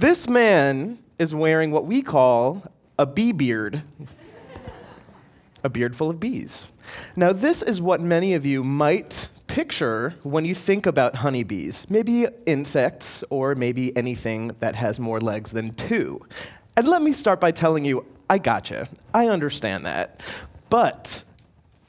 This man is wearing what we call a bee beard, a beard full of bees. Now, this is what many of you might picture when you think about honeybees. Maybe insects, or maybe anything that has more legs than two. And let me start by telling you, I gotcha. I understand that. But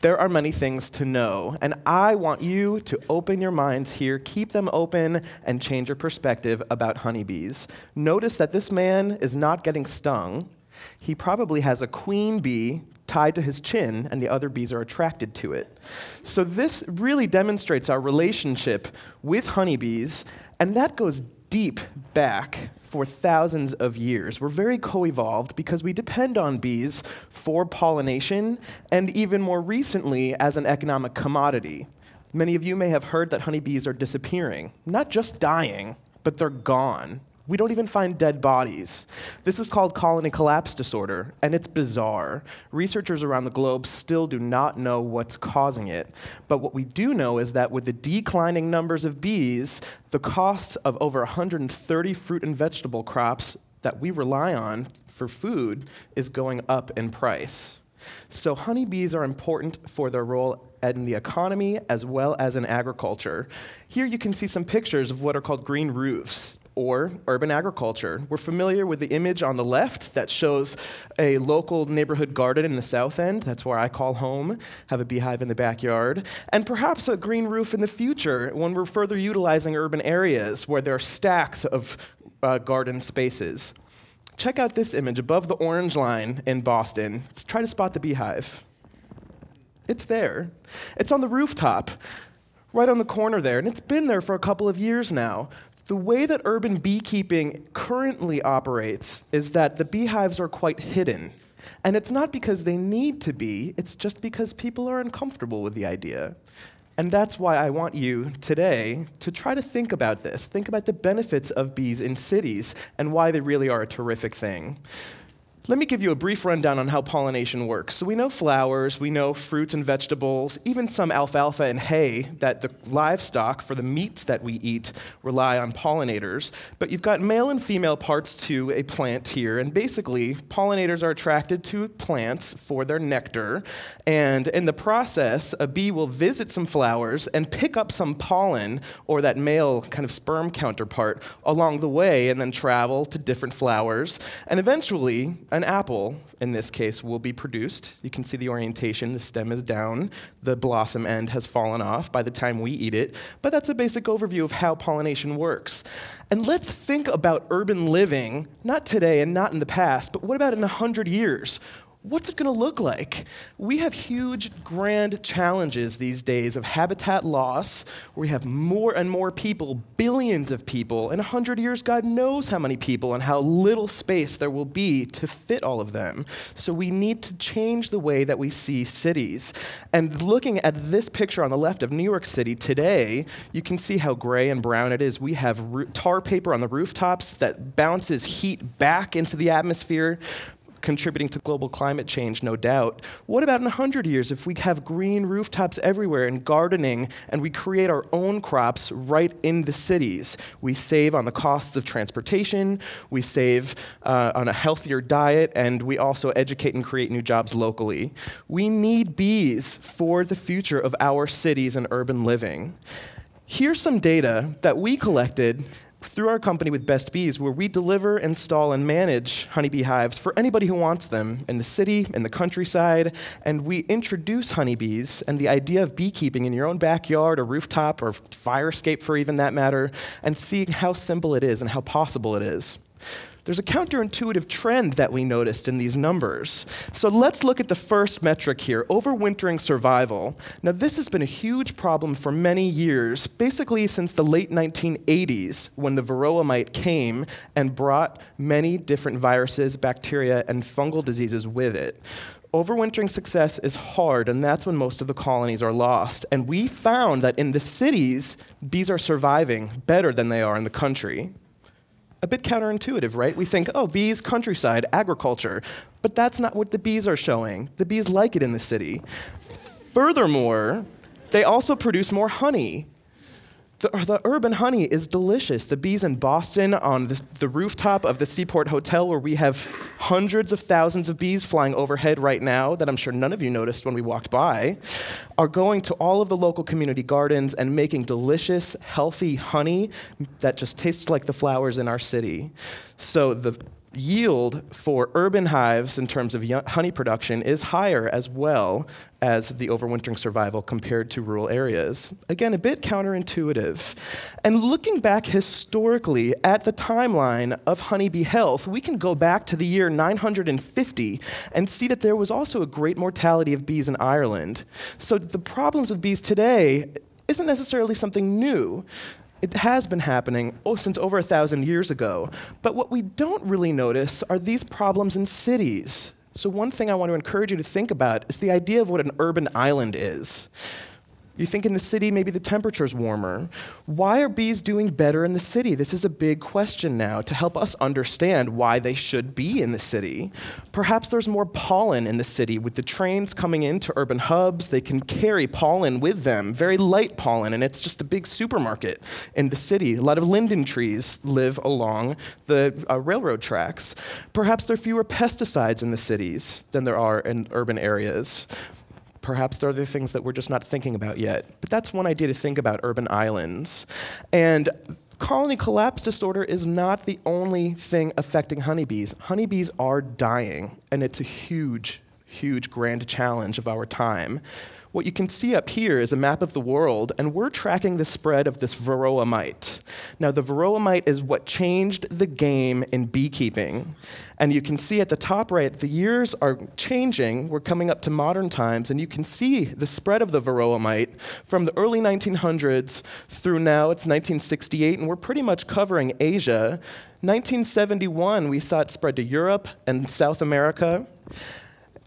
there are many things to know, and I want you to open your minds here, keep them open, and change your perspective about honeybees. Notice that this man is not getting stung. He probably has a queen bee tied to his chin, and the other bees are attracted to it. So, this really demonstrates our relationship with honeybees, and that goes deep back for thousands of years. We're very co evolved because we depend on bees for pollination and even more recently as an economic commodity. Many of you may have heard that honeybees are disappearing, not just dying, but they're gone. We don't even find dead bodies. This is called colony collapse disorder, and it's bizarre. Researchers around the globe still do not know what's causing it. But what we do know is that with the declining numbers of bees, the cost of over 130 fruit and vegetable crops that we rely on for food is going up in price. So, honeybees are important for their role in the economy as well as in agriculture. Here you can see some pictures of what are called green roofs or urban agriculture. We're familiar with the image on the left that shows a local neighborhood garden in the south end. That's where I call home, have a beehive in the backyard. And perhaps a green roof in the future when we're further utilizing urban areas where there are stacks of uh, garden spaces. Check out this image above the orange line in Boston. Let's try to spot the beehive. It's there. It's on the rooftop, right on the corner there, and it's been there for a couple of years now the way that urban beekeeping currently operates is that the beehives are quite hidden. And it's not because they need to be, it's just because people are uncomfortable with the idea. And that's why I want you today to try to think about this. Think about the benefits of bees in cities and why they really are a terrific thing. Let me give you a brief rundown on how pollination works. So, we know flowers, we know fruits and vegetables, even some alfalfa and hay that the livestock for the meats that we eat rely on pollinators. But you've got male and female parts to a plant here, and basically, pollinators are attracted to plants for their nectar. And in the process, a bee will visit some flowers and pick up some pollen or that male kind of sperm counterpart along the way, and then travel to different flowers. And eventually, an apple, in this case, will be produced. You can see the orientation. The stem is down, the blossom end has fallen off by the time we eat it. But that's a basic overview of how pollination works. And let's think about urban living, not today and not in the past, but what about in 100 years? What's it going to look like? We have huge, grand challenges these days of habitat loss, we have more and more people, billions of people. In 100 years, God knows how many people and how little space there will be to fit all of them. So we need to change the way that we see cities. And looking at this picture on the left of New York City today, you can see how gray and brown it is. We have tar paper on the rooftops that bounces heat back into the atmosphere contributing to global climate change, no doubt. What about in 100 years if we have green rooftops everywhere and gardening and we create our own crops right in the cities? We save on the costs of transportation, we save uh, on a healthier diet, and we also educate and create new jobs locally. We need bees for the future of our cities and urban living. Here's some data that we collected through our company with Best Bees, where we deliver, install, and manage honeybee hives for anybody who wants them in the city, in the countryside, and we introduce honeybees and the idea of beekeeping in your own backyard or rooftop or fire escape for even that matter, and seeing how simple it is and how possible it is there's a counterintuitive trend that we noticed in these numbers. So let's look at the first metric here overwintering survival. Now, this has been a huge problem for many years, basically since the late 1980s when the varroa mite came and brought many different viruses, bacteria, and fungal diseases with it. Overwintering success is hard, and that's when most of the colonies are lost. And we found that in the cities, bees are surviving better than they are in the country a bit counterintuitive, right? We think, oh, bees, countryside, agriculture. But that's not what the bees are showing. The bees like it in the city. Furthermore, they also produce more honey. The, the, urban honey is delicious. The bees in Boston on the, the, rooftop of the Seaport Hotel, where we have hundreds of thousands of bees flying overhead right now, that I'm sure none of you noticed when we walked by, are going to all of the local community gardens and making delicious, healthy honey that just tastes like the flowers in our city. So the yield for urban hives in terms of honey production is higher as well as the overwintering survival compared to rural areas. Again, a bit counterintuitive. And looking back historically at the timeline of honeybee health, we can go back to the year 950 and see that there was also a great mortality of bees in Ireland. So the problems with bees today isn't necessarily something new. It has been happening oh, since over a thousand years ago. But what we don't really notice are these problems in cities. So, one thing I want to encourage you to think about is the idea of what an urban island is. You think in the city, maybe the temperature's warmer. Why are bees doing better in the city? This is a big question now to help us understand why they should be in the city. Perhaps there's more pollen in the city. With the trains coming into urban hubs, they can carry pollen with them, very light pollen, and it's just a big supermarket in the city. A lot of linden trees live along the uh, railroad tracks. Perhaps there are fewer pesticides in the cities than there are in urban areas. Perhaps there are other things that we're just not thinking about yet. But that's one idea to think about urban islands. And colony collapse disorder is not the only thing affecting honeybees. Honeybees are dying, and it's a huge, huge grand challenge of our time. What you can see up here is a map of the world, and we're tracking the spread of this varroa mite. Now, the varroa mite is what changed the game in beekeeping. And you can see at the top right, the years are changing. We're coming up to modern times, and you can see the spread of the varroa mite from the early 1900s through now, it's 1968, and we're pretty much covering Asia. 1971, we saw it spread to Europe and South America.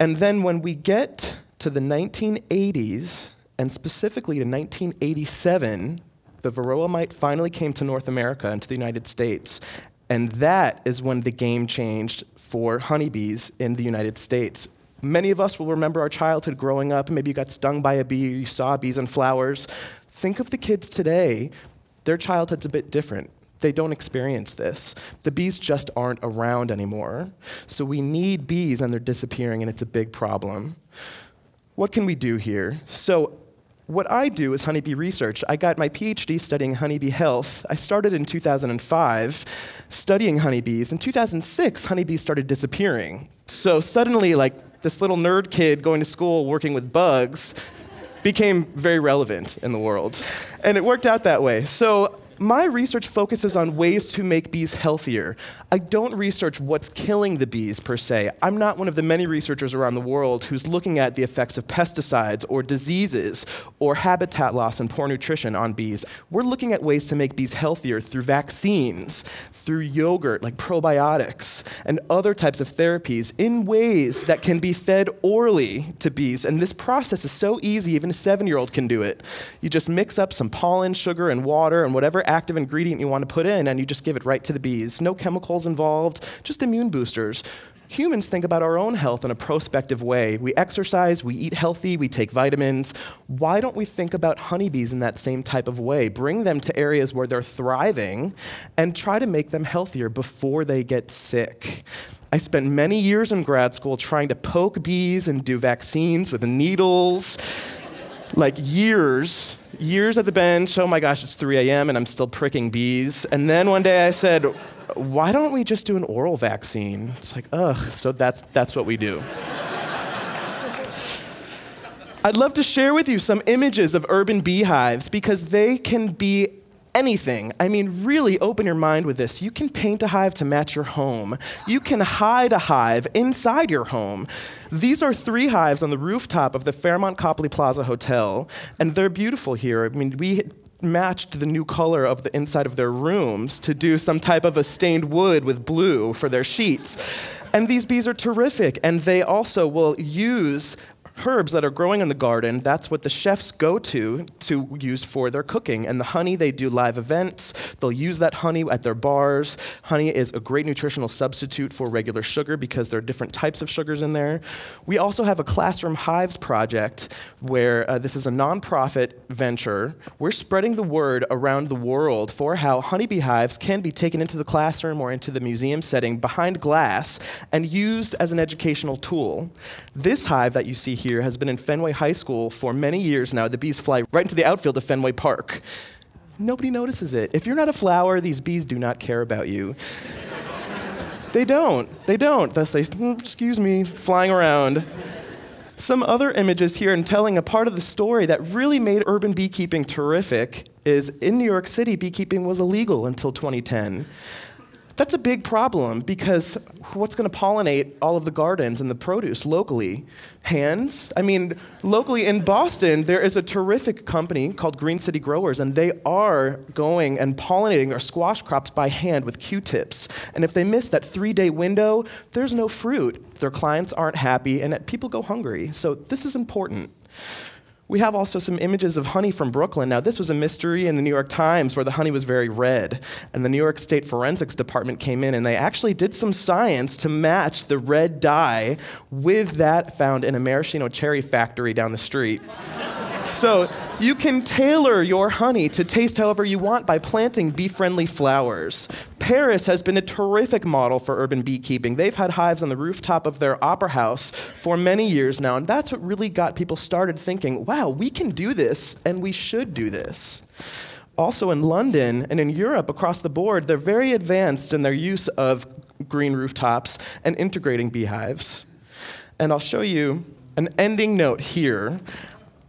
And then when we get to the 1980s, and specifically to 1987, the varroa mite finally came to North America and to the United States. And that is when the game changed for honeybees in the United States. Many of us will remember our childhood growing up. Maybe you got stung by a bee, you saw bees and flowers. Think of the kids today. Their childhood's a bit different. They don't experience this. The bees just aren't around anymore. So we need bees, and they're disappearing, and it's a big problem what can we do here? So, what I do is honeybee research. I got my PhD studying honeybee health. I started in 2005 studying honeybees. In 2006, honeybees started disappearing. So suddenly, like this little nerd kid going to school working with bugs became very relevant in the world. And it worked out that way. So my research focuses on ways to make bees healthier. I don't research what's killing the bees per se. I'm not one of the many researchers around the world who's looking at the effects of pesticides or diseases or habitat loss and poor nutrition on bees. We're looking at ways to make bees healthier through vaccines, through yogurt like probiotics, and other types of therapies in ways that can be fed orally to bees. And this process is so easy, even a seven year old can do it. You just mix up some pollen, sugar, and water, and whatever active ingredient you want to put in, and you just give it right to the bees. No chemicals involved, just immune boosters. Humans think about our own health in a prospective way. We exercise, we eat healthy, we take vitamins. Why don't we think about honeybees in that same type of way? Bring them to areas where they're thriving and try to make them healthier before they get sick. I spent many years in grad school trying to poke bees and do vaccines with needles like years, years at the bench. Oh my gosh, it's 3 a.m. and I'm still pricking bees. And then one day I said, why don't we just do an oral vaccine? It's like, ugh, so that's, that's what we do. I'd love to share with you some images of urban beehives because they can be anything. I mean, really open your mind with this. You can paint a hive to match your home. You can hide a hive inside your home. These are three hives on the rooftop of the Fairmont Copley Plaza Hotel, and they're beautiful here. I mean, we matched the new color of the inside of their rooms to do some type of a stained wood with blue for their sheets. And these bees are terrific, and they also will use herbs that are growing in the garden, that's what the chefs go to to use for their cooking. And the honey, they do live events. They'll use that honey at their bars. Honey is a great nutritional substitute for regular sugar because there are different types of sugars in there. We also have a classroom hives project where uh, this is a nonprofit venture. We're spreading the word around the world for how honeybee hives can be taken into the classroom or into the museum setting behind glass and used as an educational tool. This hive that you see here has been in Fenway High School for many years now. The bees fly right into the outfield of Fenway Park. Nobody notices it. If you're not a flower, these bees do not care about you. they don't. They don't. Thus, They mm, excuse me, flying around. Some other images here and telling a part of the story that really made urban beekeeping terrific is in New York City, beekeeping was illegal until 2010. That's a big problem because what's going to pollinate all of the gardens and the produce locally? Hands? I mean, locally in Boston, there is a terrific company called Green City Growers, and they are going and pollinating their squash crops by hand with Q tips. And if they miss that three day window, there's no fruit. Their clients aren't happy, and people go hungry. So, this is important. We have also some images of honey from Brooklyn. Now, this was a mystery in the New York Times where the honey was very red. And the New York State Forensics Department came in and they actually did some science to match the red dye with that found in a maraschino cherry factory down the street. So you can tailor your honey to taste however you want by planting bee friendly flowers. Paris has been a terrific model for urban beekeeping. They've had hives on the rooftop of their opera house for many years now, and that's what really got people started thinking wow, we can do this, and we should do this. Also, in London and in Europe across the board, they're very advanced in their use of green rooftops and integrating beehives. And I'll show you an ending note here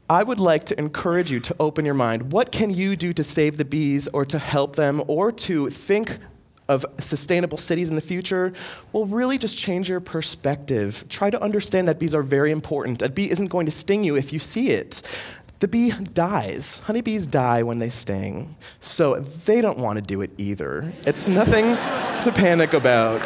I would like to encourage you to open your mind. What can you do to save the bees or to help them or to think of sustainable cities in the future? Well, really just change your perspective. Try to understand that bees are very important. A bee isn't going to sting you if you see it. The bee dies. Honeybees die when they sting. So they don't want to do it either. It's nothing to panic about.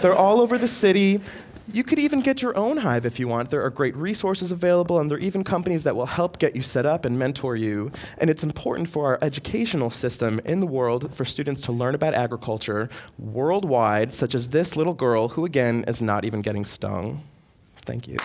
They're all over the city. You could even get your own hive if you want. There are great resources available, and there are even companies that will help get you set up and mentor you. And it's important for our educational system in the world for students to learn about agriculture worldwide, such as this little girl who, again, is not even getting stung. Thank you.